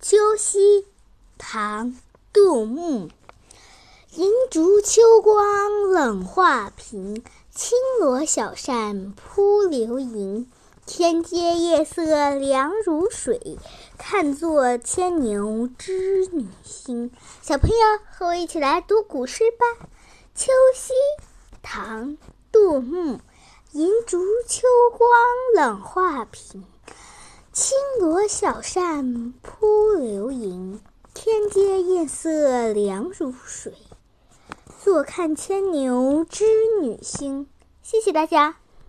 秋夕，唐·杜牧。银烛秋光冷画屏，轻罗小扇扑流萤。天阶夜色凉如水，看作牵牛织女星。小朋友，和我一起来读古诗吧。《秋夕》唐·杜牧。银烛秋光冷画屏。轻罗小扇扑流萤，天阶夜色凉如水。坐看牵牛织女星。谢谢大家。